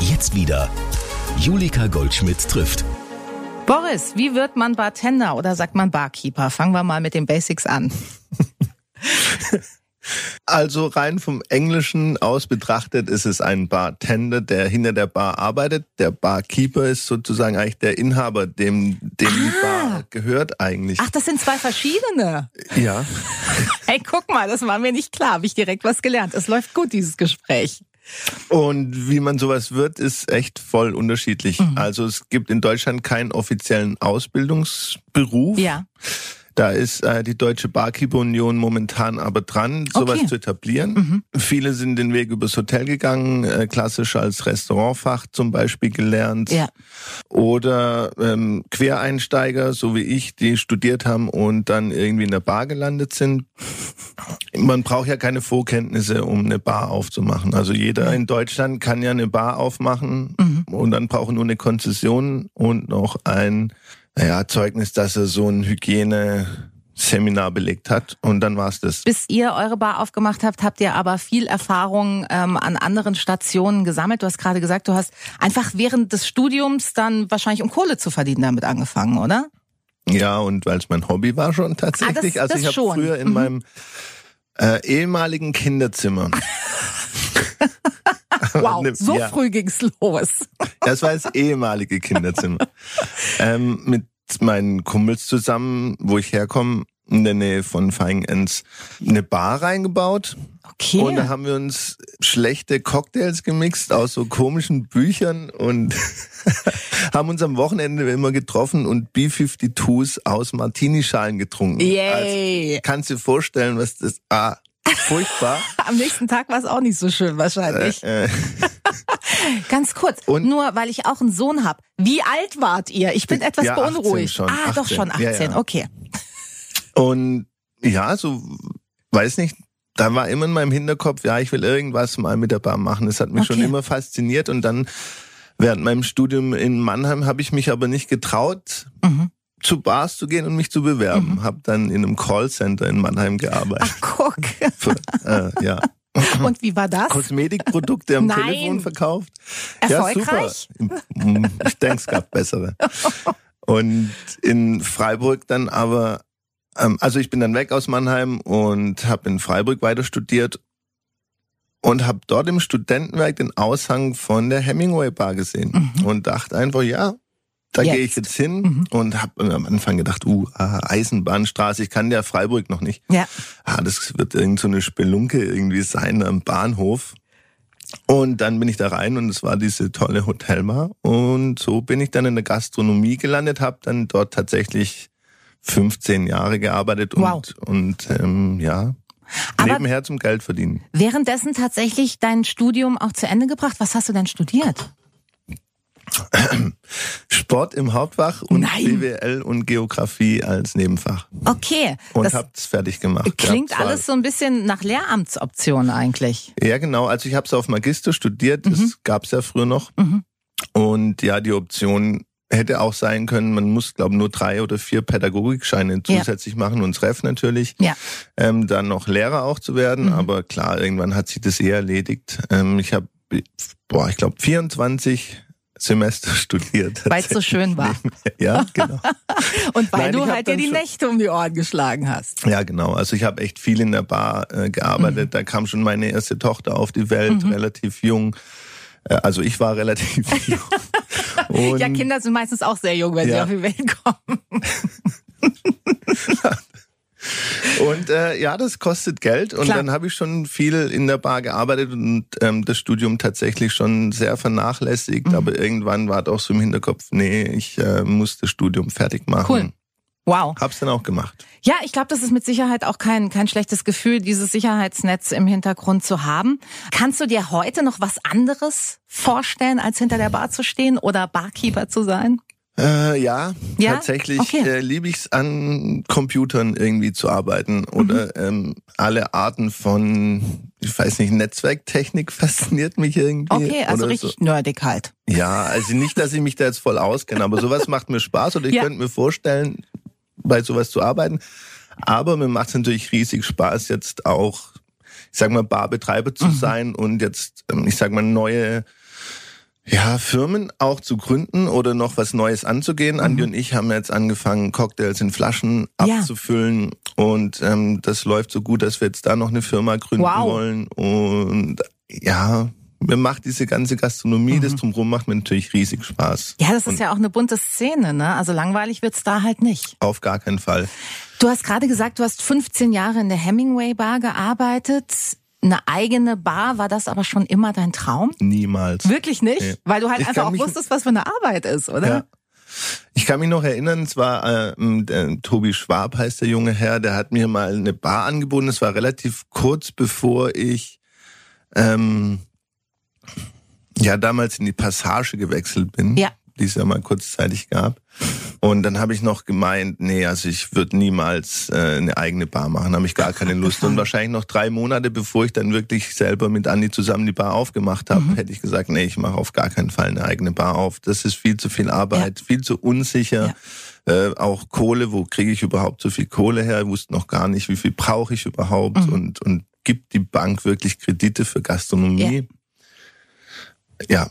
Jetzt wieder. Julika Goldschmidt trifft. Boris, wie wird man Bartender oder sagt man Barkeeper? Fangen wir mal mit den Basics an. Also rein vom Englischen aus betrachtet ist es ein Bartender, der hinter der Bar arbeitet. Der Barkeeper ist sozusagen eigentlich der Inhaber, dem, dem die Ah. Bar gehört eigentlich. Ach, das sind zwei verschiedene. Ja. Hey, guck mal, das war mir nicht klar. Habe ich direkt was gelernt. Es läuft gut, dieses Gespräch. Und wie man sowas wird, ist echt voll unterschiedlich. Mhm. Also es gibt in Deutschland keinen offiziellen Ausbildungsberuf. Ja. Da ist äh, die Deutsche Barkeeper Union momentan aber dran, sowas Okay. Mhm. zu etablieren. Viele sind den Weg übers Hotel gegangen, äh, klassisch als Restaurantfach zum Beispiel gelernt. Ja. Oder ähm, Quereinsteiger, so wie ich, die studiert haben und dann irgendwie in der Bar gelandet sind. Man braucht ja keine Vorkenntnisse, um eine Bar aufzumachen. Also jeder in Deutschland kann ja eine Bar aufmachen und dann braucht nur eine Konzession und noch ein naja, Zeugnis, dass er so ein Hygieneseminar belegt hat und dann war's das. Bis ihr eure Bar aufgemacht habt, habt ihr aber viel Erfahrung ähm, an anderen Stationen gesammelt. Du hast gerade gesagt, du hast einfach während des Studiums dann wahrscheinlich um Kohle zu verdienen damit angefangen, oder? Ja, und weil es mein Hobby war schon tatsächlich. Ah, das- also ich das habe schon. früher in Mhm. meinem äh, ehemaligen Kinderzimmer. Wow, Ne, so ja. früh ging's los. Das war das ehemalige Kinderzimmer. ähm, mit meinen Kumpels zusammen, wo ich herkomme, in der Nähe von Feigenenz, eine Bar reingebaut. Okay. Und da haben wir uns schlechte Cocktails gemixt aus so komischen Büchern und haben uns am Wochenende immer getroffen und B-52s aus Martini-Schalen getrunken. Yay. Also, kannst dir vorstellen, was das... Ah, furchtbar. Am nächsten Tag war es auch nicht so schön wahrscheinlich. äh, Ganz kurz, Und- nur weil ich auch einen Sohn hab. Wie alt wart ihr? Ich bin etwas Ja, 18 beunruhigt. schon, ah, doch 18. schon 18. Ja, ja. Okay. Und ja, so, weiß nicht, da war immer in meinem Hinterkopf, ja, ich will irgendwas mal mit der Bar machen. Das hat mich schon Okay. immer fasziniert. Und dann während meinem Studium in Mannheim habe ich mich aber nicht getraut, Mhm. Zu Bars zu gehen und mich zu bewerben. Hab dann in einem Callcenter in Mannheim gearbeitet. Ach, guck. Für, äh, ja. Und wie war das? Kosmetikprodukte am Nein. Telefon verkauft. Erfolgreich? Ja, super. Ich denke, es gab bessere. Und in Freiburg dann aber, ähm, also ich bin dann weg aus Mannheim und habe in Freiburg weiter studiert und habe dort im Studentenwerk den Aushang von der Hemingway Bar gesehen und dachte einfach, ja, da gehe ich jetzt hin und habe am Anfang gedacht, uh, ah, Eisenbahnstraße, ich kann ja Freiburg noch nicht. Ja. Ah, das wird irgend so eine Spelunke irgendwie sein am Bahnhof. Und dann bin ich da rein und es war diese tolle Hotelbar. Und so bin ich dann in der Gastronomie gelandet, habe dann dort tatsächlich 15 Jahre gearbeitet und, Wow. und ähm, ja, Aber- nebenher zum Geld verdienen. Währenddessen tatsächlich dein Studium auch zu Ende gebracht. Was hast du denn studiert? Sport im Hauptfach und Nein. BWL und Geografie als Nebenfach. Okay. Und das hab's fertig gemacht. klingt Ja, alles so ein bisschen nach Lehramtsoption eigentlich. Ja, genau. Also ich habe es auf Magister studiert, das Mhm. gab's ja früher noch. Und ja, die Option hätte auch sein können, man muss, glaube nur drei oder vier Pädagogikscheine Ja. zusätzlich machen und Ref natürlich. Ja. Ähm, dann noch Lehrer auch zu werden, Mhm. aber klar, irgendwann hat sich das eh erledigt. Ähm, ich habe, boah, ich glaube 24 Semester studiert. Weil es so schön war. Ja, genau. Und weil Nein, du halt dir die schon- Nächte um die Ohren geschlagen hast. Ja, genau. Also ich habe echt viel in der Bar äh, gearbeitet. Mhm. Da kam schon meine erste Tochter auf die Welt, relativ jung. Äh, also ich war relativ jung. Und Ja, Kinder sind meistens auch sehr jung, wenn sie Ja. auf die Welt kommen. Und äh, ja, das kostet Geld. Und Klar. dann habe ich schon viel in der Bar gearbeitet und ähm, das Studium tatsächlich schon sehr vernachlässigt. Mhm. Aber irgendwann war doch so im Hinterkopf, nee, ich äh, muss das Studium fertig machen. Cool. Wow. Hab's dann auch gemacht. Ja, ich glaube, das ist mit Sicherheit auch kein, kein schlechtes Gefühl, dieses Sicherheitsnetz im Hintergrund zu haben. Kannst du dir heute noch was anderes vorstellen, als hinter der Bar zu stehen oder Barkeeper zu sein? Äh, ja, Ja? tatsächlich Okay. äh, liebe ich es an Computern irgendwie zu arbeiten oder Mhm. ähm, alle Arten von, ich weiß nicht, Netzwerktechnik fasziniert mich irgendwie. Okay, also oder richtig nerdig halt. So. Ja, also nicht, dass ich mich da jetzt voll auskenne, aber sowas macht mir Spaß oder ich Ja. könnte mir vorstellen, bei sowas zu arbeiten. Aber mir macht es natürlich riesig Spaß, jetzt auch, ich sag mal, Barbetreiber Mhm. zu sein und jetzt, ähm, ich sag mal, neue Ja, Firmen auch zu gründen oder noch was Neues anzugehen. Mhm. Andi und ich haben jetzt angefangen, Cocktails in Flaschen Ja. abzufüllen und ähm, das läuft so gut, dass wir jetzt da noch eine Firma gründen Wow. wollen. Und ja, mir macht diese ganze Gastronomie, das drumherum macht mir natürlich riesig Spaß. Ja, das ist Und ja auch eine bunte Szene, ne? Also langweilig wird's da halt nicht. Auf gar keinen Fall. Du hast gerade gesagt, du hast 15 Jahre in der Hemingway Bar gearbeitet. Eine eigene Bar, war das aber schon immer dein Traum? Niemals. Wirklich nicht? Nee. Weil du halt Ich einfach auch wusstest, was für eine Arbeit ist, oder? Ja. Ich kann mich noch erinnern, es war äh, Tobi Schwab heißt der junge Herr, der hat mir mal eine Bar angeboten. Es war relativ kurz bevor ich ähm, ja damals in die Passage gewechselt bin, Ja. Die es ja mal kurzzeitig gab. Und dann habe ich noch gemeint, nee, also ich würde niemals äh, eine eigene Bar machen, habe ich gar keine Lust. Und wahrscheinlich noch drei Monate, bevor ich dann wirklich selber mit Andi zusammen die Bar aufgemacht habe, hätte ich gesagt, nee, ich mache auf gar keinen Fall eine eigene Bar auf. Das ist viel zu viel Arbeit, viel zu unsicher. Äh, auch Kohle, wo kriege ich überhaupt so viel Kohle her? Ich wusste noch gar nicht, wie viel brauche ich überhaupt und, und gibt die Bank wirklich Kredite für Gastronomie? Ja,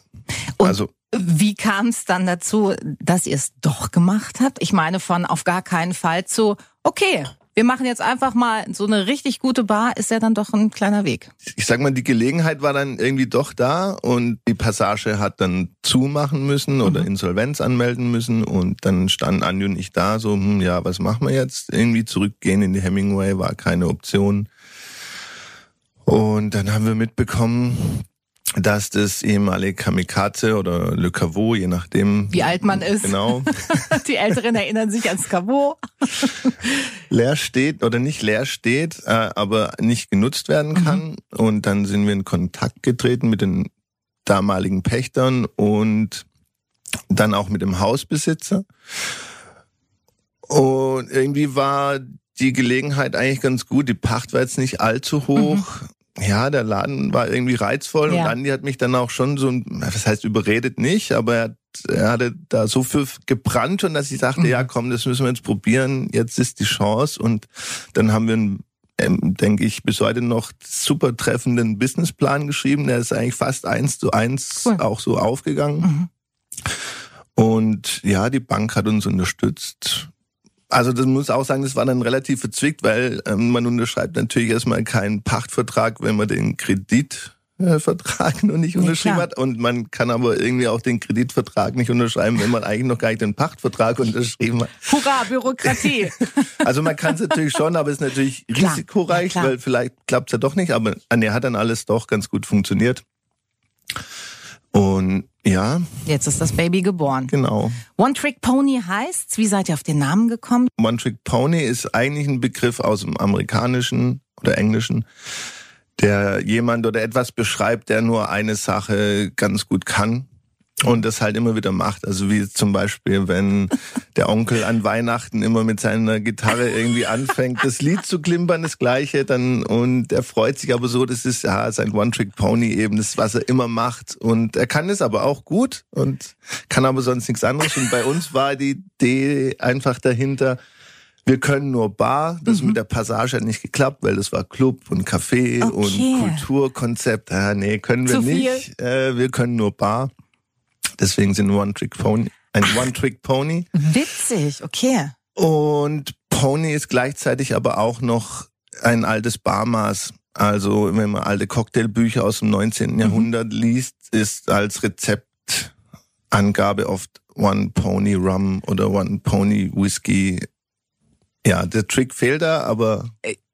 Und also Wie kam es dann dazu, dass ihr es doch gemacht habt? Ich meine, von auf gar keinen Fall zu, okay, wir machen jetzt einfach mal so eine richtig gute Bar, ist ja dann doch ein kleiner Weg. ich sag mal, die Gelegenheit war dann irgendwie doch da und die Passage hat dann zumachen müssen oder Mhm. Insolvenz anmelden müssen und dann standen Andi und ich da so, hm, ja, was machen wir jetzt? Irgendwie zurückgehen in die Hemingway war keine Option. Und dann haben wir mitbekommen, dass das ehemalige Kamikaze oder Le Caveau, je nachdem. Wie alt man ist. Genau. Die Älteren erinnern sich ans Caveau. leer steht oder nicht leer steht, äh, aber nicht genutzt werden kann. Und dann sind wir in Kontakt getreten mit den damaligen Pächtern und dann auch mit dem Hausbesitzer. Und irgendwie war die Gelegenheit eigentlich ganz gut. Die Pacht war jetzt nicht allzu hoch. Ja, der Laden war irgendwie reizvoll Ja. und Andi hat mich dann auch schon so, was heißt überredet nicht, aber er, hat, er hatte da so viel gebrannt und dass ich dachte, ja komm, das müssen wir jetzt probieren, jetzt ist die Chance und dann haben wir einen, ähm, denke ich, bis heute noch super treffenden Businessplan geschrieben, der ist eigentlich fast eins zu eins Cool. auch so aufgegangen. Und ja, die Bank hat uns unterstützt. Also das muss auch sagen, das war dann relativ verzwickt, weil ähm, man unterschreibt natürlich erstmal keinen Pachtvertrag, wenn man den Kreditvertrag noch nicht Nee, unterschrieben klar. hat. Und man kann aber irgendwie auch den Kreditvertrag nicht unterschreiben, wenn man eigentlich noch gar nicht den Pachtvertrag unterschrieben hat. Hurra, Bürokratie. Also man kann es natürlich schon, aber es ist natürlich Klar, risikoreich, ja, weil vielleicht klappt es ja doch nicht. Aber an der hat dann alles doch ganz gut funktioniert. Und ja, Jetzt ist das Baby geboren. genau. One Trick Pony heißt's. Wie seid ihr auf den Namen gekommen? One Trick Pony ist eigentlich ein Begriff aus dem amerikanischen oder englischen, der jemand oder etwas beschreibt, der nur eine Sache ganz gut kann und das halt immer wieder macht. Also wie zum Beispiel, wenn der Onkel an Weihnachten immer mit seiner Gitarre irgendwie anfängt, das Lied zu klimpern, das Gleiche, dann und er freut sich aber so, das ist ja sein One Trick Pony eben, das was er immer macht und er kann es aber auch gut und kann aber sonst nichts anderes. Und bei uns war die Idee einfach dahinter. Wir können nur Bar. Das mit der Passage hat nicht geklappt, weil das war Club und Café Okay. und Kulturkonzept. Ah, nee, können wir Zu nicht. Äh, wir können nur Bar. Deswegen sind One Trick Pony ein One Trick Pony. Witzig, okay. Und Pony ist gleichzeitig aber auch noch ein altes Barmaß. Also wenn man alte Cocktailbücher aus dem 19. Jahrhundert liest, ist als Rezeptangabe oft One Pony Rum oder One Pony Whisky. Ja, der Trick fehlt da, aber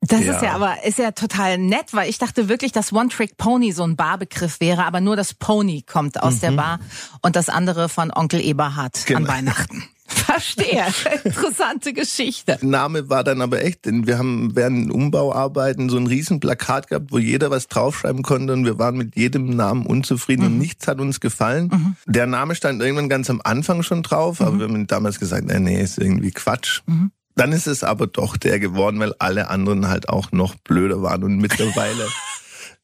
Das Ja. ist ja aber ist ja total nett, weil ich dachte wirklich, dass One Trick Pony so ein Barbegriff wäre, aber nur das Pony kommt aus der Bar und das andere von Onkel Eberhard an Genau. Weihnachten. Verstehe. Interessante Geschichte. Name war dann aber echt, denn wir haben während Umbauarbeiten so ein riesen Plakat gehabt, wo jeder was draufschreiben konnte und wir waren mit jedem Namen unzufrieden und nichts hat uns gefallen. Der Name stand irgendwann ganz am Anfang schon drauf, aber wir haben damals gesagt, nee, nee, ist irgendwie Quatsch. Dann ist es aber doch der geworden, weil alle anderen halt auch noch blöder waren und mittlerweile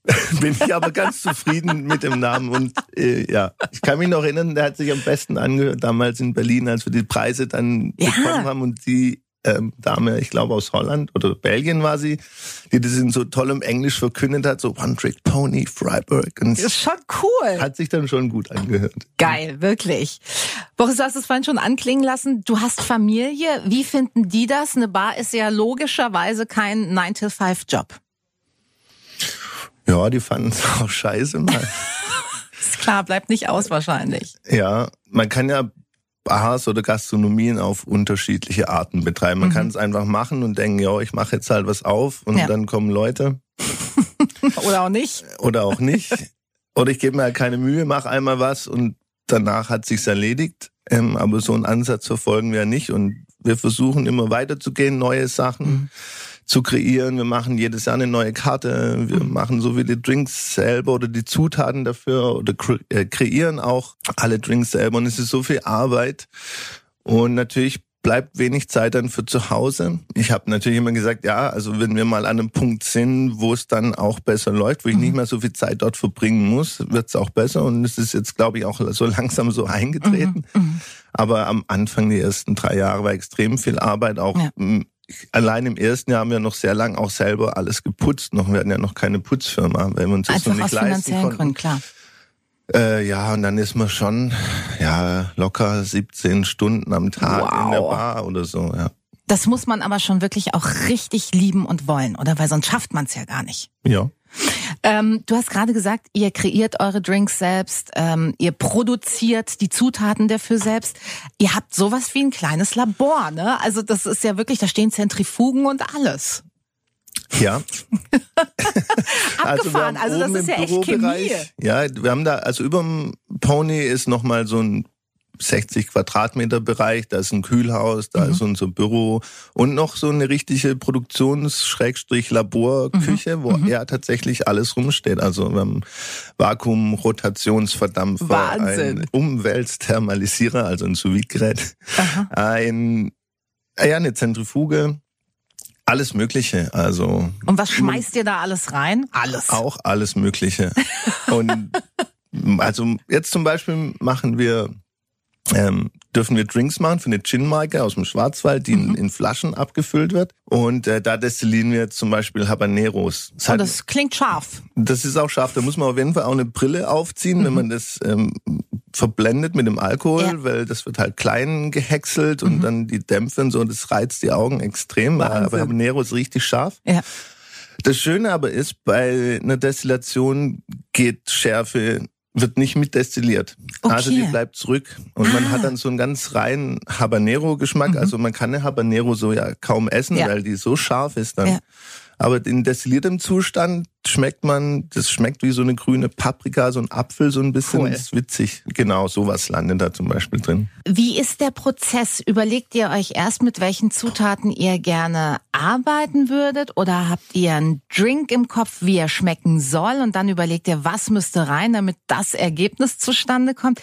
bin ich aber ganz zufrieden mit dem Namen und äh, ja, ich kann mich noch erinnern, der hat sich am besten angehört damals in Berlin, als wir die Preise dann Ja. bekommen haben und die ähm, Dame, ich glaube aus Holland oder Belgien war sie, die das in so tollem Englisch verkündet hat, so One Trick Pony, Freiburg. Und Das ist schon cool. hat sich dann schon gut angehört. Geil, wirklich. Boris, du hast es vorhin schon anklingen lassen. Du hast Familie. Wie finden die das? Eine Bar ist ja logischerweise kein 9-to-5-Job. Ja, die fanden es auch scheiße mal. Ist klar, bleibt nicht aus wahrscheinlich. ja, man kann ja Bars oder Gastronomien auf unterschiedliche Arten betreiben. Man kann es einfach machen und denken, ja, ich mache jetzt halt was auf und Ja. dann kommen Leute Oder auch nicht. oder auch nicht. oder ich gebe mir halt keine Mühe, mache einmal was und danach hat sich's erledigt. Ähm, aber so einen Ansatz verfolgen wir nicht und wir versuchen immer weiterzugehen, neue Sachen zu kreieren. Wir machen jedes Jahr eine neue Karte. Wir machen so viele Drinks selber oder die Zutaten dafür oder äh, kreieren auch alle Drinks selber. Und es ist so viel Arbeit. Und natürlich bleibt wenig Zeit dann für zu Hause. Ich habe natürlich immer gesagt, ja, also wenn wir mal an einem Punkt sind, wo es dann auch besser läuft, wo ich nicht mehr so viel Zeit dort verbringen muss, wird es auch besser. Und es ist jetzt, glaube ich, auch so langsam so eingetreten. Aber am Anfang, die ersten drei Jahre, war extrem viel Arbeit. Auch Ja. Allein im ersten Jahr haben wir noch sehr lang auch selber alles geputzt. Noch, wir hatten ja noch keine Putzfirma, weil wir uns das Einfach noch aus nicht leisten finanziellen konnten. Gründen, klar. Äh, ja, und dann ist man schon ja locker 17 Stunden am Tag in der Wow. Bar oder so. Ja. Das muss man aber schon wirklich auch richtig lieben und wollen, oder? Weil sonst schafft man es ja gar nicht. ja. Ähm, du hast gerade gesagt, ihr kreiert eure Drinks selbst, ähm, ihr produziert die Zutaten dafür selbst. Ihr habt sowas wie ein kleines Labor, ne? Also das ist ja wirklich, da stehen Zentrifugen und alles. Ja. Abgefahren, wir haben also, das ist ja echt Chemie. Ja, wir haben da, also über dem Pony ist nochmal so ein 60 Quadratmeter Bereich, da ist ein Kühlhaus, Mhm. da ist unser Büro und noch so eine richtige Produktions-Laborküche, Mhm. wo ja tatsächlich alles rumsteht. Also wir haben Vakuum, Rotationsverdampfer, Wahnsinn. ein Umweltthermalisierer, also ein Sous-Vide-Gerät, ein, ja, eine Zentrifuge, alles Mögliche. Also Und was schmeißt ihr da alles rein? Alles. auch alles Mögliche. Und also jetzt zum Beispiel machen wir, ähm, dürfen wir Drinks machen für eine Gin-Marke aus dem Schwarzwald, die in, in Flaschen abgefüllt wird. Und äh, da destillieren wir zum Beispiel Habaneros. Das, Oh, hat, das klingt scharf. das ist auch scharf. Da muss man auf jeden Fall auch eine Brille aufziehen, wenn man das ähm, verblendet mit dem Alkohol, Ja. weil das wird halt klein gehäckselt und dann die Dämpfe und so, das reizt die Augen extrem. Wahnsinn. Aber Habanero ist richtig scharf. Ja. Das Schöne aber ist, bei einer Destillation geht Schärfe, wird nicht mit destilliert. Okay. Also die bleibt zurück. Und man Ah. hat dann so einen ganz reinen Habanero-Geschmack. Also man kann eine Habanero so ja kaum essen, Mhm. Ja. weil die so scharf ist dann. Ja. Aber in destilliertem Zustand schmeckt man, das schmeckt wie so eine grüne Paprika, so ein Apfel, so ein bisschen Cool. ist witzig. Genau, sowas landet da zum Beispiel drin. Wie ist der Prozess? Überlegt ihr euch erst, mit welchen Zutaten ihr gerne arbeiten würdet? Oder habt ihr einen Drink im Kopf, wie er schmecken soll? Und dann überlegt ihr, was müsste rein, damit das Ergebnis zustande kommt?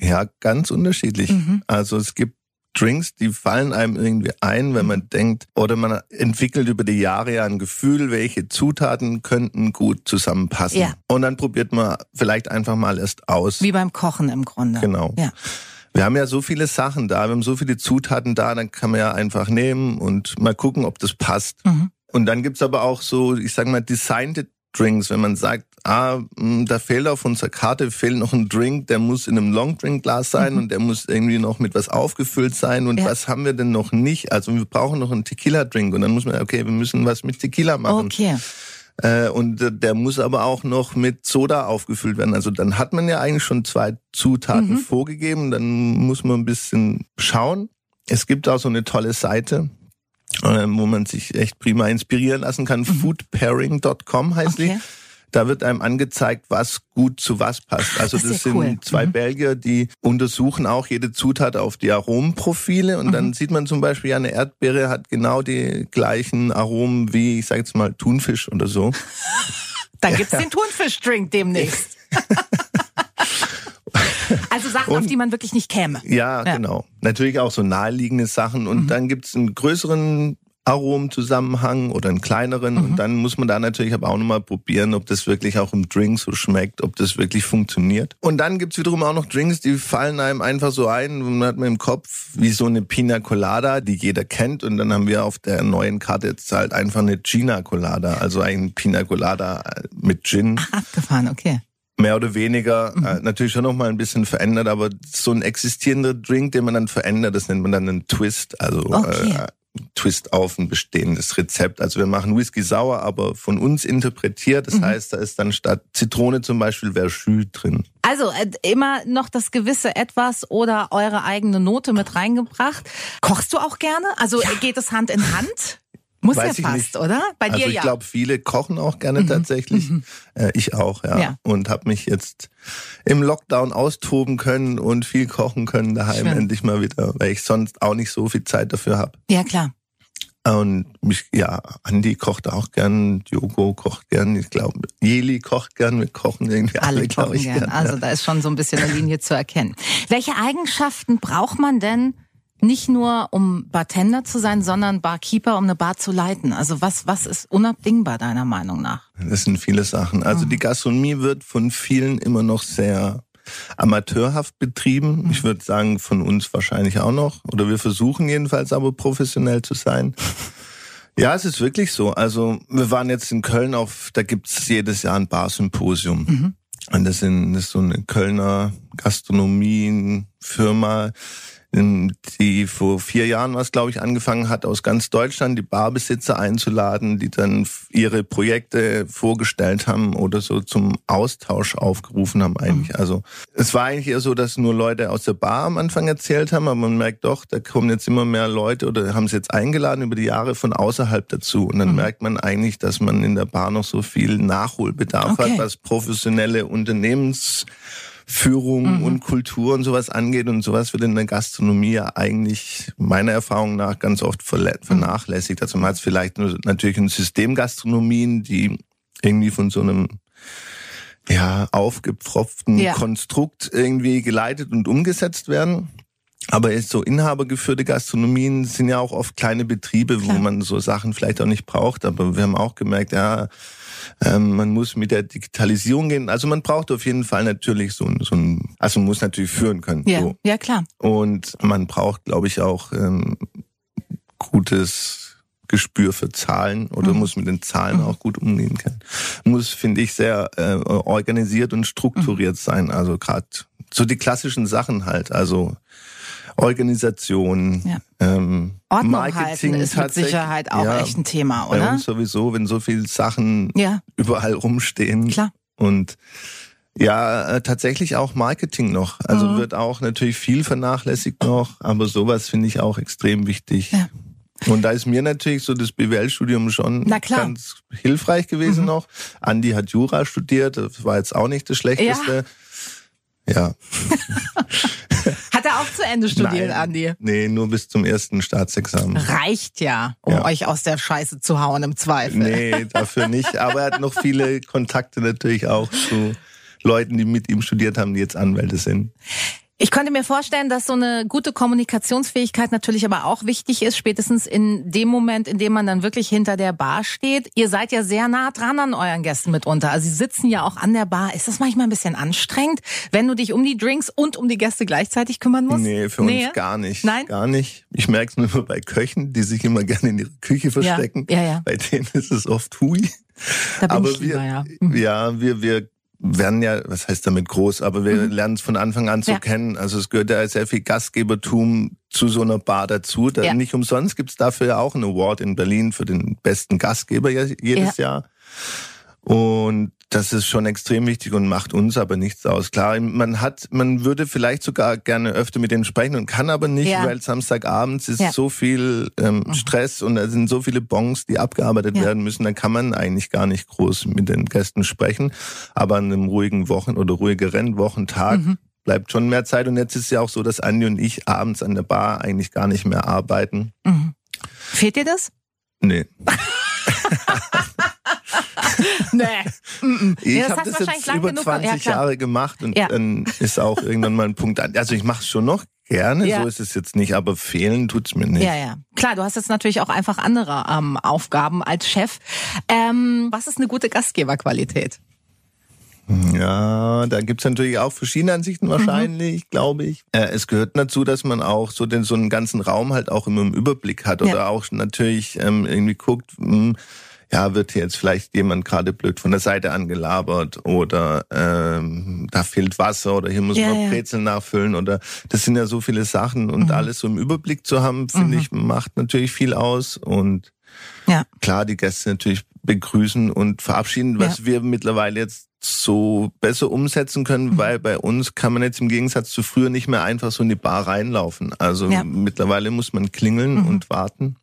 Ja, ganz unterschiedlich. Mhm. Also es gibt Drinks, die fallen einem irgendwie ein, wenn man denkt, oder man entwickelt über die Jahre ja ein Gefühl, welche Zutaten könnten gut zusammenpassen. Ja. Und dann probiert man vielleicht einfach mal erst aus. Wie beim Kochen im Grunde. Genau. Ja. Wir haben ja so viele Sachen da, wir haben so viele Zutaten da, dann kann man ja einfach nehmen und mal gucken, ob das passt. Mhm. Und dann gibt's aber auch so, ich sag mal, designte Drinks, wenn man sagt, ah, mh, da fehlt auf unserer Karte fehlt noch ein Drink, der muss in einem Longdrinkglas sein und der muss irgendwie noch mit was aufgefüllt sein und Mhm. Ja. was haben wir denn noch nicht? Also wir brauchen noch einen Tequila-Drink und dann muss man, okay, wir müssen was mit Tequila machen. Okay. Äh, und äh, der muss aber auch noch mit Soda aufgefüllt werden. Also dann hat man ja eigentlich schon zwei Zutaten Mhm. vorgegeben. Dann muss man ein bisschen schauen. Es gibt auch so eine tolle Seite, äh, wo man sich echt prima inspirieren lassen kann. Foodpairing.com heißt Mhm. Okay. die. Da wird einem angezeigt, was gut zu was passt. Also Das das, sind cool. zwei Mhm. Belgier, die untersuchen auch jede Zutat auf die Aromenprofile und Mhm. dann sieht man zum Beispiel, ja, eine Erdbeere hat genau die gleichen Aromen wie, ich sage jetzt mal, Thunfisch oder so. Dann gibt's den Thunfischdrink demnächst. also Sachen, auf Und- die man wirklich nicht käme. Ja, Ja. genau. Natürlich auch so naheliegende Sachen. Und dann gibt's einen größeren Aromenzusammenhang oder einen kleineren. Mhm. Und dann muss man da natürlich aber auch nochmal probieren, ob das wirklich auch im Drink so schmeckt, ob das wirklich funktioniert. Und dann gibt's wiederum auch noch Drinks, die fallen einem einfach so ein. Man hat man im Kopf wie so eine Pina Colada, die jeder kennt. Und dann haben wir auf der neuen Karte jetzt halt einfach eine Gina Colada, also ein Pina Colada mit Gin. Ach, abgefahren, okay mehr oder weniger mhm. äh, natürlich schon noch mal ein bisschen verändert, aber so ein existierender Drink, den man dann verändert, das nennt man dann einen Twist. Also okay. äh, Twist auf ein bestehendes Rezept. Also wir machen Whisky sauer, aber von uns interpretiert. Das mhm. heißt, da ist dann statt Zitrone zum Beispiel Verschü drin. Also äh, immer noch das gewisse Etwas oder eure eigene Note mit reingebracht. Kochst du auch gerne? Also ja. geht es Hand in Hand? Muss Weiß ja fast, nicht. oder? Bei also dir ich ja. Ich glaube, viele kochen auch gerne mhm. tatsächlich. Mhm. Äh, ich auch, ja. ja. Und habe mich jetzt im Lockdown austoben können und viel kochen können daheim Schön. endlich mal wieder, weil ich sonst auch nicht so viel Zeit dafür habe. Ja, klar. Und mich, ja, Andi kocht auch gern, Diogo kocht gern, ich glaube, Jeli kocht gern, wir kochen irgendwie alle, alle kochen ich, gern. gern. Also ja. da ist schon so ein bisschen eine Linie zu erkennen. Welche Eigenschaften braucht man denn, nicht nur um Bartender zu sein, sondern Barkeeper, um eine Bar zu leiten? Also was, was ist unabdingbar deiner Meinung nach? Das sind viele Sachen. Also mhm. die Gastronomie wird von vielen immer noch sehr amateurhaft betrieben. Mhm. Ich würde sagen, von uns wahrscheinlich auch noch. Oder wir versuchen jedenfalls aber professionell zu sein. Ja, es ist wirklich so. Also wir waren jetzt in Köln auf, da gibt's jedes Jahr ein Barsymposium. Mhm. Und das, sind, das ist so eine Kölner Gastronomie-Firma, die vor vier Jahren was, glaube ich, angefangen hat, aus ganz Deutschland die Barbesitzer einzuladen, die dann ihre Projekte vorgestellt haben oder so zum Austausch aufgerufen haben eigentlich. Mhm. Also es war eigentlich eher so, dass nur Leute aus der Bar am Anfang erzählt haben, aber man merkt doch, da kommen jetzt immer mehr Leute oder haben sie jetzt eingeladen über die Jahre von außerhalb dazu. Und dann mhm. merkt man eigentlich, dass man in der Bar noch so viel Nachholbedarf okay. hat, was professionelle Unternehmens Führung mhm. und Kultur und sowas angeht und sowas wird in der Gastronomie ja eigentlich meiner Erfahrung nach ganz oft mhm. vernachlässigt. Also man hat vielleicht nur natürlich in Systemgastronomien, die irgendwie von so einem ja, aufgepfropften ja. Konstrukt irgendwie geleitet und umgesetzt werden. Aber jetzt so inhabergeführte Gastronomien sind ja auch oft kleine Betriebe, Klar. wo man so Sachen vielleicht auch nicht braucht. Aber wir haben auch gemerkt, ja, ähm, man muss mit der Digitalisierung gehen. Also man braucht auf jeden Fall natürlich so ein, so ein also man muss natürlich führen können. Ja, so. ja klar. Und man braucht, glaube ich, auch ähm, gutes Gespür für Zahlen oder mhm. muss mit den Zahlen mhm. auch gut umgehen können. Muss, finde ich, sehr äh, organisiert und strukturiert mhm. sein. Also gerade so die klassischen Sachen halt. Also Organisation, ja. ähm, Ordnung Marketing halten ist mit Sicherheit auch ja, echt ein Thema, oder? Bei uns sowieso, wenn so viele Sachen ja. überall rumstehen. Klar. Und ja, äh, tatsächlich auch Marketing noch. Also mhm. wird auch natürlich viel vernachlässigt noch, aber sowas finde ich auch extrem wichtig. Ja. Und da ist mir natürlich so das BWL-Studium schon ganz hilfreich gewesen mhm. noch. Andi hat Jura studiert, das war jetzt auch nicht das Schlechteste. Ja. ja. Hat er auch zu Ende studiert, Nein, Andi? Nee, nur bis zum ersten Staatsexamen. Reicht ja, um ja. euch aus der Scheiße zu hauen im Zweifel. Nee, dafür nicht. Aber er hat noch viele Kontakte natürlich auch zu Leuten, die mit ihm studiert haben, die jetzt Anwälte sind. Ich könnte mir vorstellen, dass so eine gute Kommunikationsfähigkeit natürlich aber auch wichtig ist, spätestens in dem Moment, in dem man dann wirklich hinter der Bar steht. Ihr seid ja sehr nah dran an euren Gästen mitunter. Also sie sitzen ja auch an der Bar. Ist das manchmal ein bisschen anstrengend, wenn du dich um die Drinks und um die Gäste gleichzeitig kümmern musst? Nee, für nee. uns gar nicht. Nein? Gar nicht. Ich merke es nur bei Köchen, die sich immer gerne in ihre Küche verstecken. Ja, ja, ja. Bei denen ist es oft hui. Da bin aber ich lieber, wir, ja. Mhm. Ja, wir, wir werden ja, was heißt damit groß, aber wir mhm. lernen es von Anfang an zu ja. kennen. Also es gehört ja sehr viel Gastgebertum zu so einer Bar dazu. Da ja. Nicht umsonst gibt's dafür ja auch einen Award in Berlin für den besten Gastgeber jedes ja. Jahr. Und das ist schon extrem wichtig und macht uns aber nichts aus. Klar, man hat, man würde vielleicht sogar gerne öfter mit denen sprechen und kann aber nicht, ja. weil Samstagabends ist ja. so viel ähm, mhm. Stress und da sind so viele Bons, die abgearbeitet ja. werden müssen. Dann kann man eigentlich gar nicht groß mit den Gästen sprechen. Aber an einem ruhigen Wochen- oder ruhigeren Wochentag mhm. bleibt schon mehr Zeit. Und jetzt ist es ja auch so, dass Andi und ich abends an der Bar eigentlich gar nicht mehr arbeiten. Mhm. Fehlt dir das? Nee. nee. Ich ja, habe das jetzt über 20 ja, Jahre gemacht und ja. dann ist auch irgendwann mal ein Punkt an. Also ich mache es schon noch gerne, so ist es jetzt nicht, aber fehlen tut's mir nicht. Ja, ja. Klar, du hast jetzt natürlich auch einfach andere ähm, Aufgaben als Chef. Ähm, was ist eine gute Gastgeberqualität? Ja, da gibt's natürlich auch verschiedene Ansichten wahrscheinlich, glaube ich. Äh, es gehört dazu, dass man auch so den so einen ganzen Raum halt auch immer im Überblick hat Ja. oder auch natürlich ähm, irgendwie guckt, hm, ja, wird hier jetzt vielleicht jemand gerade blöd von der Seite angelabert oder ähm, da fehlt Wasser oder hier muss Ja, man ja. Mhm. Brezeln nachfüllen oder das sind ja so viele Sachen und alles so im Überblick zu haben, finde ich, macht natürlich viel aus und Ja. klar die Gäste natürlich begrüßen und verabschieden, was wir mittlerweile jetzt so besser umsetzen können, Mhm. weil bei uns kann man jetzt im Gegensatz zu früher nicht mehr einfach so in die Bar reinlaufen. Also Ja. Mhm. mittlerweile muss man klingeln und warten,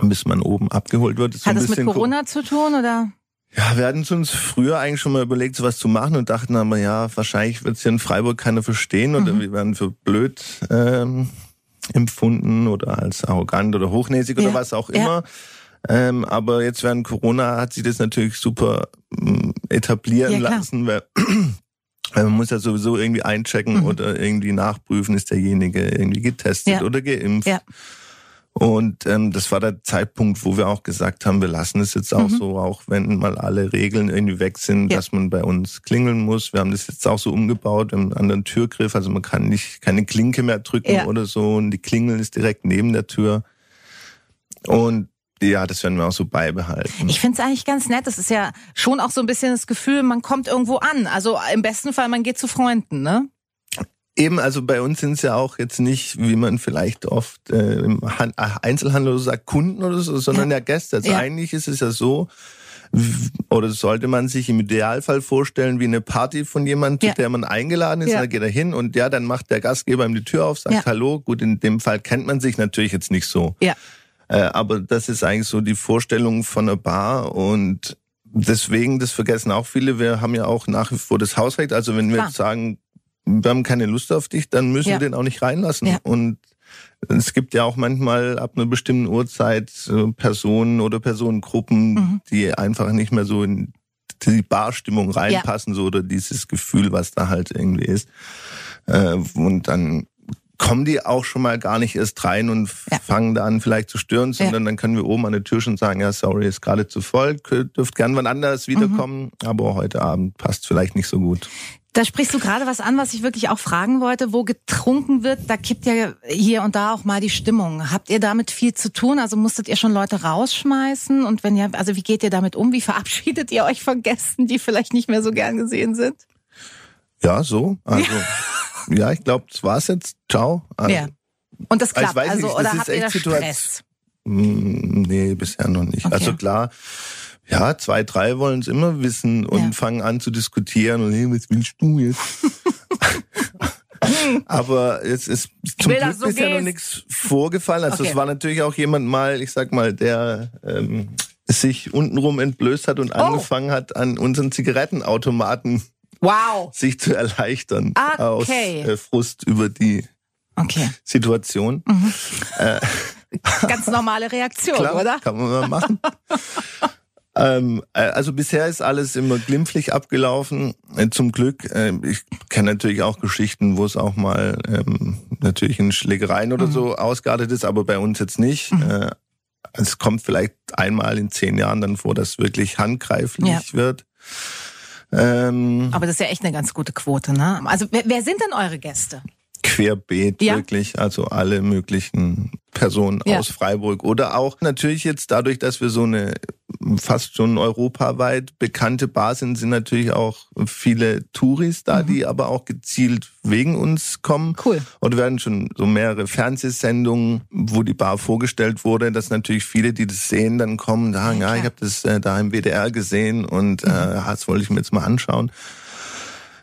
bis man oben abgeholt wird. Das so Hat das mit Corona zu tun oder? ja, wir hatten uns früher eigentlich schon mal überlegt, sowas zu machen und dachten aber, ja, wahrscheinlich wird es hier in Freiburg keiner verstehen oder Mhm. wir werden für blöd ähm, empfunden oder als arrogant oder hochnäsig Ja, oder was auch ja. Ähm, aber jetzt während Corona hat sich das natürlich super ähm, etablieren Ja, lassen, weil weil man muss ja sowieso irgendwie einchecken Mhm. oder irgendwie nachprüfen, ist derjenige irgendwie getestet Ja. oder geimpft. Ja. Und ähm, das war der Zeitpunkt, wo wir auch gesagt haben, wir lassen es jetzt auch so, auch wenn mal alle Regeln irgendwie weg sind, Mhm. Ja. dass man bei uns klingeln muss. Wir haben das jetzt auch so umgebaut, wir haben einen anderen Türgriff, also man kann nicht keine Klinke mehr drücken Ja. oder so und die Klingel ist direkt neben der Tür. Und ja, das werden wir auch so beibehalten. Ich finde es eigentlich ganz nett. Das ist ja schon auch so ein bisschen das Gefühl, man kommt irgendwo an. Also im besten Fall, man geht zu Freunden, ne? Eben, also bei uns sind es ja auch jetzt nicht, wie man vielleicht oft äh, im Han äh, Einzelhandel oder so sagt, Kunden oder so, sondern ja, Gäste. Also Ja. eigentlich ist es ja so, oder sollte man sich im Idealfall vorstellen wie eine Party von jemandem, Ja. zu der man eingeladen ist, Ja. da geht er hin und ja, dann macht der Gastgeber ihm die Tür auf, sagt Ja. Hallo. Gut, in dem Fall kennt man sich natürlich jetzt nicht so. Ja. Äh, aber das ist eigentlich so die Vorstellung von einer Bar und deswegen, das vergessen auch viele, wir haben ja auch nach wie vor das Hausrecht. Also wenn wir Klar. jetzt sagen, wir haben keine Lust auf dich, dann müssen Ja. wir den auch nicht reinlassen. Ja. Und es gibt ja auch manchmal ab einer bestimmten Uhrzeit so Personen oder Personengruppen, Mhm. die einfach nicht mehr so in die Barstimmung reinpassen, so oder dieses Gefühl, was da halt irgendwie ist. Äh, und dann kommen die auch schon mal gar nicht erst rein und Ja. fangen da an vielleicht zu stören, sondern dann können wir oben an der Tür schon sagen, ja, sorry, ist gerade zu voll, dürft gern wann anders wiederkommen, aber heute Abend passt vielleicht nicht so gut. Da sprichst du gerade was an, was ich wirklich auch fragen wollte. Wo getrunken wird, da kippt ja hier und da auch mal die Stimmung. Habt ihr damit viel zu tun? Also musstet ihr schon Leute rausschmeißen? Und wenn ja, also wie geht ihr damit um? Wie verabschiedet ihr euch von Gästen, die vielleicht nicht mehr so gern gesehen sind? Ja, so. Also, ja, ich glaube, das war's jetzt. Ciao. Also, ja. Und das ich klappt, also nicht, oder habt ihr da Stress? Mm, Nee, bisher noch nicht. Okay. Also klar, ja, zwei, drei wollen es immer wissen und Ja. fangen an zu diskutieren und hey, was willst du jetzt? Aber es ist zum Glück du bisher noch nichts vorgefallen. Also Okay. es war natürlich auch jemand mal, ich sag mal, der ähm, sich untenrum entblößt hat und Oh. angefangen hat, an unseren Zigarettenautomaten Wow. sich zu erleichtern Okay. aus äh, Frust über die Okay. Situation. Ganz normale Reaktion, Klar, oder? kann man mal machen. ähm, äh, also bisher ist alles immer glimpflich abgelaufen. Äh, zum Glück. Äh, ich kenne natürlich auch Geschichten, wo es auch mal ähm, natürlich in Schlägereien Mhm. oder so ausgeartet ist, aber bei uns jetzt nicht. Äh, es kommt vielleicht einmal in zehn Jahren dann vor, dass wirklich handgreiflich Ja. wird. Ähm, Aber das ist ja echt eine ganz gute Quote, ne? Also wer, wer sind denn eure Gäste? Querbeet Ja. wirklich, also alle möglichen Personen Ja. aus Freiburg oder auch natürlich jetzt dadurch, dass wir so eine fast schon europaweit bekannte Bar sind, sind natürlich auch viele Touris da, die aber auch gezielt wegen uns kommen. Mhm. Cool. Und werden schon so mehrere Fernsehsendungen, wo die Bar vorgestellt wurde, dass natürlich viele, die das sehen, dann kommen, da, ja, klar. Mhm. ich habe das äh, da im WDR gesehen und äh, das wollte ich mir jetzt mal anschauen.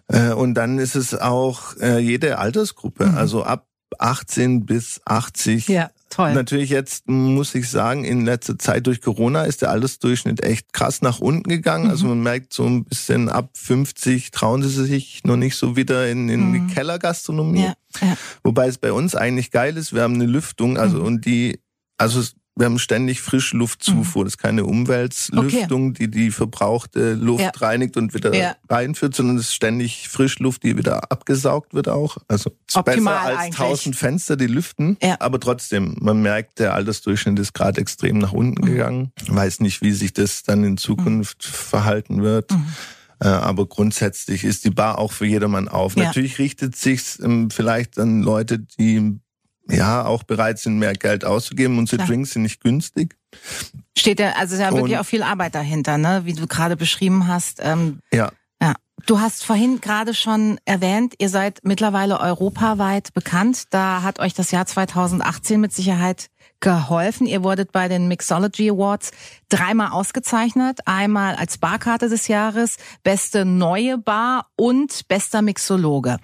Äh, und dann ist es auch äh, jede Altersgruppe, also ab 18 bis 80. Mhm. Ja, toll. Natürlich jetzt muss ich sagen, in letzter Zeit durch Corona ist der Altersdurchschnitt echt krass nach unten gegangen. Also Mhm. man merkt so ein bisschen ab 50 trauen sie sich noch nicht so wieder in, in die Kellergastronomie. Mhm. ja, ja. Wobei es bei uns eigentlich geil ist, wir haben eine Lüftung, also Mhm. und die, also wir haben ständig Frischluftzufuhr. Mhm. Das ist keine Umweltlüftung, okay. die die verbrauchte Luft ja. reinigt und wieder ja. reinführt, sondern es ist ständig Frischluft, die wieder abgesaugt wird auch. Also ist Optimal besser als eigentlich. tausend Fenster, die lüften. Ja. Aber trotzdem, man merkt, der Altersdurchschnitt ist gerade extrem nach unten mhm. gegangen. Weiß nicht, wie sich das dann in Zukunft mhm. verhalten wird. Mhm. Äh, aber grundsätzlich ist die Bar auch für jedermann auf. Natürlich richtet sich ähm, vielleicht an Leute, die ja auch bereit sind, mehr Geld auszugeben. Unsere Klar. Drinks sind nicht günstig. Steht ja, also ist ja wirklich auch viel Arbeit dahinter, ne? Wie du gerade beschrieben hast. Ähm, ja. Ja. Du hast vorhin gerade schon erwähnt, ihr seid mittlerweile europaweit bekannt. Da hat euch das Jahr 2018 mit Sicherheit geholfen. Ihr wurdet bei den Mixology Awards dreimal ausgezeichnet. Einmal als Barkarte des Jahres, beste neue Bar und bester Mixologe.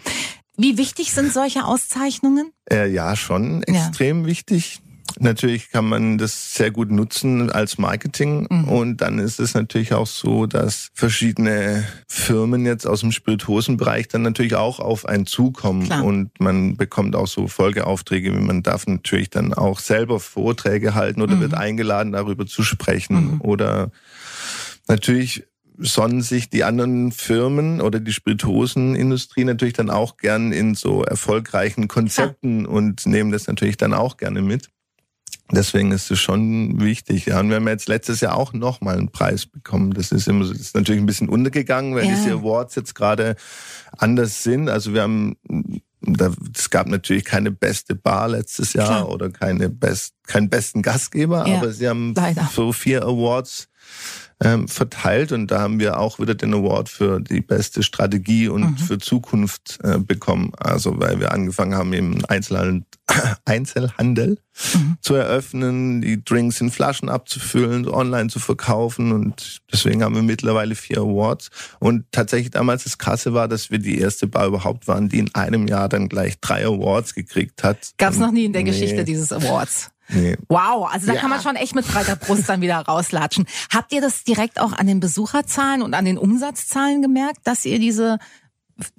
Wie wichtig sind solche Auszeichnungen? Äh, ja, schon extrem ja. wichtig. Natürlich kann man das sehr gut nutzen als Marketing mhm. und dann ist es natürlich auch so, dass verschiedene Firmen jetzt aus dem Spirituosenbereich dann natürlich auch auf einen zukommen Klar. und man bekommt auch so Folgeaufträge, man darf natürlich dann auch selber Vorträge halten oder mhm. wird eingeladen, darüber zu sprechen mhm. oder natürlich sonnen sich die anderen Firmen oder die Spirituosenindustrie natürlich dann auch gern in so erfolgreichen Konzepten ja. und nehmen das natürlich dann auch gerne mit. Deswegen ist es schon wichtig. Ja, und wir haben jetzt letztes Jahr auch nochmal einen Preis bekommen. Das ist immer, das ist natürlich ein bisschen untergegangen, weil ja. diese Awards jetzt gerade anders sind. Also wir haben, es gab natürlich keine beste Bar letztes Jahr Klar. oder keine best, keinen besten Gastgeber, ja, aber sie haben leider. so vier Awards ähm, verteilt und da haben wir auch wieder den Award für die beste Strategie und mhm. für Zukunft äh, bekommen. Also weil wir angefangen haben im Einzelhandel, Einzelhandel mhm. zu eröffnen, die Drinks in Flaschen abzufüllen, online zu verkaufen und deswegen haben wir mittlerweile vier Awards. Und tatsächlich damals das Krasse war, dass wir die erste Bar überhaupt waren, die in einem Jahr dann gleich drei Awards gekriegt hat. Gab es noch nie in der nee. Geschichte dieses Awards. Nee. Wow, also da ja. kann man schon echt mit breiter Brust dann wieder rauslatschen. Habt ihr das direkt auch an den Besucherzahlen und an den Umsatzzahlen gemerkt, dass ihr diese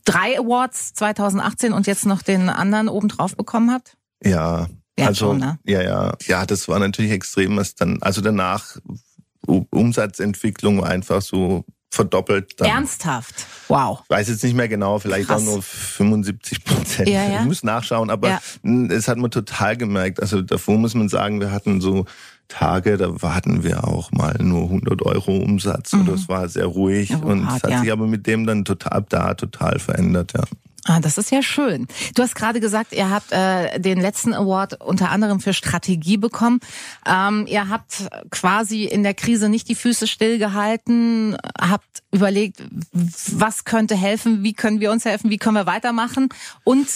drei Awards 2018 und jetzt noch den anderen obendrauf bekommen habt? Ja, ja also schon, ne? ja, ja, ja, das war natürlich extrem, was dann, also danach Umsatzentwicklung einfach so verdoppelt. Dann. Ernsthaft? Wow. Ich weiß jetzt nicht mehr genau, vielleicht Krass. auch nur 75 Prozent. Ja, ja. Ich muss nachschauen, aber ja. es hat man total gemerkt. Also davor muss man sagen, wir hatten so Tage, da hatten wir auch mal nur 100 Euro Umsatz. Mhm. Es war sehr ruhig. Ja, und es hat ja. sich aber mit dem dann total, da total verändert, ja. Ah, das ist ja schön. Du hast gerade gesagt, ihr habt äh, den letzten Award unter anderem für Strategie bekommen. Ähm, ihr habt quasi in der Krise nicht die Füße stillgehalten, habt überlegt, was könnte helfen, wie können wir uns helfen, wie können wir weitermachen und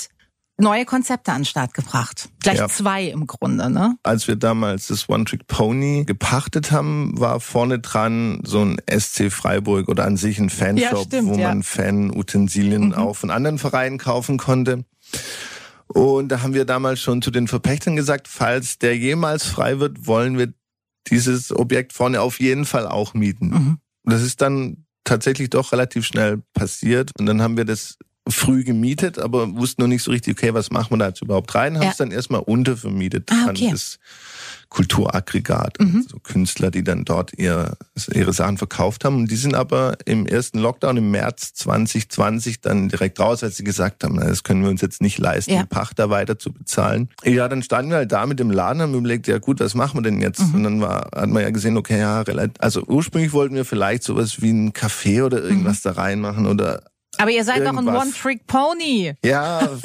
neue Konzepte an den Start gebracht. Gleich ja. zwei im Grunde, ne? Als wir damals das One Trick Pony gepachtet haben, war vorne dran so ein SC Freiburg oder an sich ein Fanshop, ja, stimmt, wo ja. man Fan-Utensilien mhm. auch von anderen Vereinen kaufen konnte. Und da haben wir damals schon zu den Verpächtern gesagt, falls der jemals frei wird, wollen wir dieses Objekt vorne auf jeden Fall auch mieten. Mhm. Das ist dann tatsächlich doch relativ schnell passiert. Und dann haben wir das früh gemietet, aber wussten noch nicht so richtig, okay, was machen wir da jetzt überhaupt rein? Haben es dann erstmal untervermietet ah, okay. an das Kulturaggregat. Mhm. Also Künstler, die dann dort ihr, ihre Sachen verkauft haben. Und die sind aber im ersten Lockdown im März 2020 dann direkt raus, als sie gesagt haben, das können wir uns jetzt nicht leisten, ja. Pachter weiter zu bezahlen. Ja, dann standen wir halt da mit dem Laden, haben überlegt, ja gut, was machen wir denn jetzt? Mhm. Und dann war, hat man ja gesehen, okay, ja, also ursprünglich wollten wir vielleicht sowas wie ein Café oder irgendwas mhm. da reinmachen oder aber ihr seid Irgendwas. doch ein One-Trick-Pony. Ja.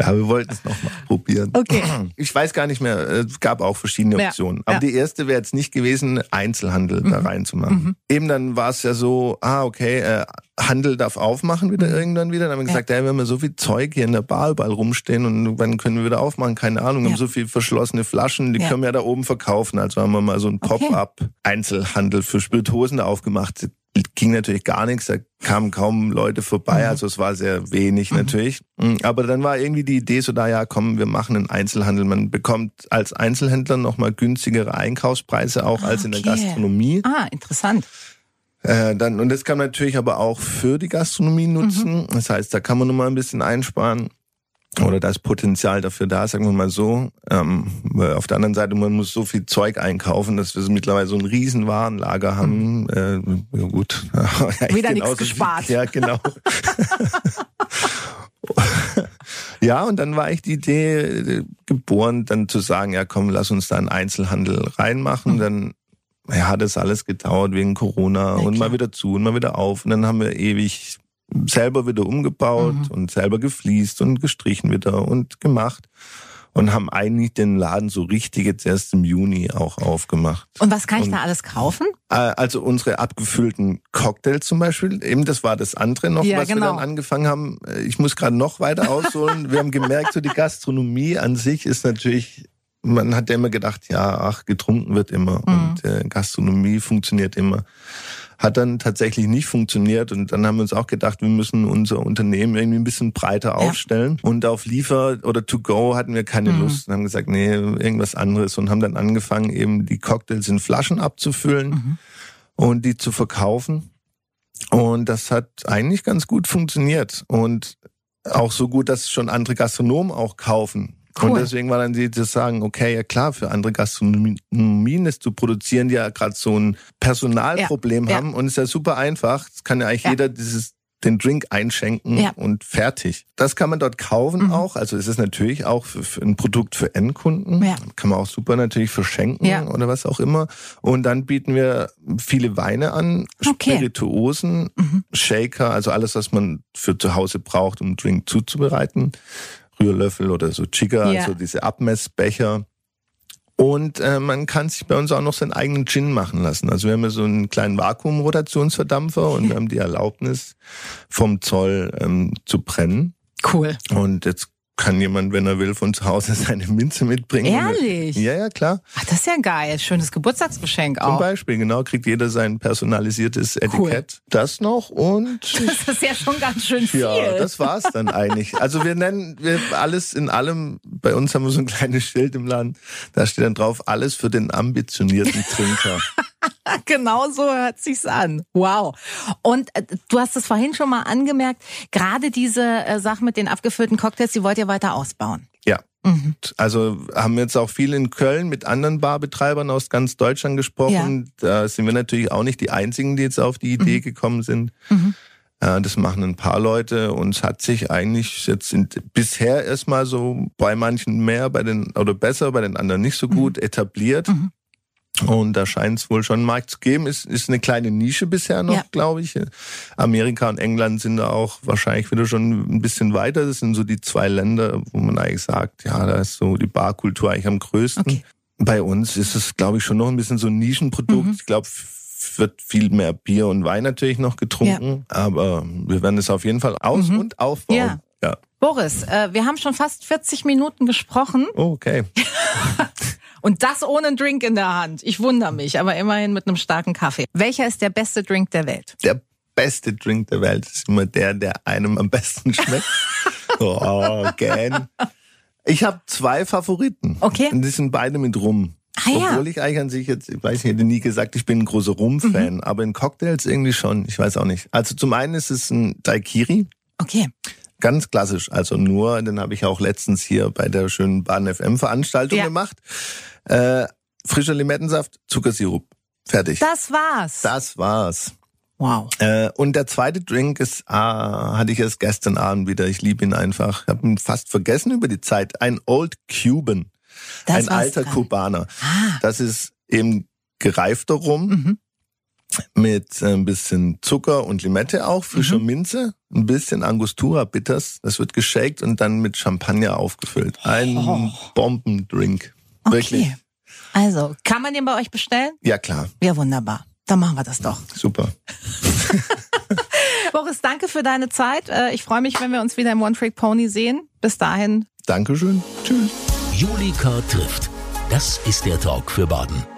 Ja, wir wollten es nochmal probieren. Okay. Ich weiß gar nicht mehr, es gab auch verschiedene Optionen. Ja, Aber ja. die erste wäre jetzt nicht gewesen, Einzelhandel mhm. da reinzumachen. Mhm. Eben dann war es ja so, ah, okay, äh, Handel darf aufmachen wieder mhm. irgendwann wieder. Dann haben wir gesagt, ja. hey, wir haben ja so viel Zeug hier in der Bar überall rumstehen und wann können wir wieder aufmachen? Keine Ahnung. Wir haben so viel verschlossene Flaschen, die können wir ja da oben verkaufen. Also haben wir mal so ein Pop-up Einzelhandel für Spirituosen da aufgemacht ging natürlich gar nichts, da kamen kaum Leute vorbei, mhm. also es war sehr wenig mhm. natürlich. Mm, aber dann war irgendwie die Idee so da, ja komm, wir machen einen Einzelhandel. Man bekommt als Einzelhändler nochmal günstigere Einkaufspreise auch ah, als in der Gastronomie. Ah, interessant. Äh, dann, und das kann man natürlich aber auch für die Gastronomie nutzen. Mhm. Das heißt, da kann man nochmal ein bisschen einsparen. Oder das Potenzial dafür da, sagen wir mal so. Ähm, weil auf der anderen Seite, man muss so viel Zeug einkaufen, dass wir mittlerweile so ein riesen Warenlager haben. Mhm. Äh, ja gut. Wieder nichts gespart. Wie, ja, genau. ja, und dann war ich die Idee äh, geboren, dann zu sagen, ja komm, lass uns da einen Einzelhandel reinmachen. Mhm. Dann ja, hat es alles gedauert wegen Corona ja, und mal wieder zu und mal wieder auf. Und dann haben wir ewig selber wieder umgebaut mhm. und selber gefliest und gestrichen wieder und gemacht und haben eigentlich den Laden so richtig jetzt erst im Juni auch aufgemacht. Und was kann ich und, da alles kaufen? Äh, also unsere abgefüllten Cocktails zum Beispiel, eben das war das andere noch, ja, was genau. wir dann angefangen haben. Äh, ich muss gerade noch weiter ausholen. wir haben gemerkt, so die Gastronomie an sich ist natürlich man hat ja immer gedacht, ja, ach, getrunken wird immer mhm. und äh, Gastronomie funktioniert immer. Hat dann tatsächlich nicht funktioniert und dann haben wir uns auch gedacht, wir müssen unser Unternehmen irgendwie ein bisschen breiter ja. aufstellen. Und auf Liefer oder To Go hatten wir keine mhm. Lust und haben gesagt, nee, irgendwas anderes und haben dann angefangen, eben die Cocktails in Flaschen abzufüllen mhm. und die zu verkaufen. Und das hat eigentlich ganz gut funktioniert und auch so gut, dass schon andere Gastronomen auch kaufen. Cool. Und deswegen war dann die zu sagen, okay, ja klar, für andere Gastronomien ist zu produzieren, die ja gerade so ein Personalproblem ja, haben ja. und ist ja super einfach. Es kann ja eigentlich ja. jeder dieses den Drink einschenken ja. und fertig. Das kann man dort kaufen mhm. auch. Also es ist natürlich auch für, für ein Produkt für Endkunden. Ja. Kann man auch super natürlich verschenken ja. oder was auch immer. Und dann bieten wir viele Weine an, okay. Spirituosen, mhm. Shaker, also alles, was man für zu Hause braucht, um einen Drink zuzubereiten. Rührlöffel oder so Chica, ja. also diese Abmessbecher. Und äh, man kann sich bei uns auch noch seinen eigenen Gin machen lassen. Also wir haben ja so einen kleinen Vakuumrotationsverdampfer und wir haben die Erlaubnis vom Zoll ähm, zu brennen. Cool. Und jetzt kann jemand, wenn er will, von zu Hause seine Minze mitbringen. Ehrlich? Ja, ja, klar. Ach, das ist ja geil. Schönes Geburtstagsgeschenk auch. Zum Beispiel, genau, kriegt jeder sein personalisiertes Etikett. Cool. Das noch und... Das ist ja schon ganz schön viel. Ja, das war's dann eigentlich. Also wir nennen wir alles in allem, bei uns haben wir so ein kleines Schild im Land, da steht dann drauf, alles für den ambitionierten Trinker. genau so hört sich's an. Wow. Und äh, du hast es vorhin schon mal angemerkt, gerade diese äh, Sache mit den abgefüllten Cocktails, die wollt ihr weiter ausbauen. Ja. Mhm. Also haben wir jetzt auch viel in Köln mit anderen Barbetreibern aus ganz Deutschland gesprochen. Ja. Da sind wir natürlich auch nicht die Einzigen, die jetzt auf die Idee mhm. gekommen sind. Mhm. Äh, das machen ein paar Leute und es hat sich eigentlich jetzt sind bisher erstmal so bei manchen mehr, bei den oder besser, bei den anderen nicht so gut mhm. etabliert. Mhm. Und da scheint es wohl schon einen Markt zu geben. Ist, ist eine kleine Nische bisher noch, ja. glaube ich. Amerika und England sind da auch wahrscheinlich wieder schon ein bisschen weiter. Das sind so die zwei Länder, wo man eigentlich sagt, ja, da ist so die Barkultur eigentlich am größten. Okay. Bei uns ist es, glaube ich, schon noch ein bisschen so ein Nischenprodukt. Mhm. Ich glaube, wird viel mehr Bier und Wein natürlich noch getrunken. Ja. Aber wir werden es auf jeden Fall aus- mhm. und aufbauen. Ja. ja. Boris, äh, wir haben schon fast 40 Minuten gesprochen. Oh, okay. Und das ohne einen Drink in der Hand. Ich wundere mich, aber immerhin mit einem starken Kaffee. Welcher ist der beste Drink der Welt? Der beste Drink der Welt ist immer der, der einem am besten schmeckt. oh, gern. Ich habe zwei Favoriten. Okay. Und die sind beide mit Rum. Ah, ja. Obwohl ich eigentlich an sich jetzt, ich weiß, ich hätte nie gesagt, ich bin ein großer Rum-Fan, mhm. aber in Cocktails irgendwie schon. Ich weiß auch nicht. Also zum einen ist es ein Daikiri. Okay. Ganz klassisch, also nur, den habe ich auch letztens hier bei der schönen Bahn FM Veranstaltung ja. gemacht. Äh, frischer Limettensaft, Zuckersirup. Fertig. Das war's. Das war's. Wow. Äh, und der zweite Drink ist, ah, hatte ich erst gestern Abend wieder. Ich liebe ihn einfach. Ich habe ihn fast vergessen über die Zeit. Ein Old Cuban. Das ein alter dran. Kubaner. Ah. Das ist eben gereifter Rum. Mhm mit ein bisschen Zucker und Limette auch, frischer mhm. Minze, ein bisschen Angostura Bitters. Das wird geshakt und dann mit Champagner aufgefüllt. Ein oh. Bombendrink. Okay. Wirklich. Also, kann man den bei euch bestellen? Ja, klar. Ja, wunderbar. Dann machen wir das doch. Super. Boris, danke für deine Zeit. Äh, ich freue mich, wenn wir uns wieder im One Trick Pony sehen. Bis dahin. Dankeschön. Tschüss. Julika trifft. Das ist der Talk für Baden.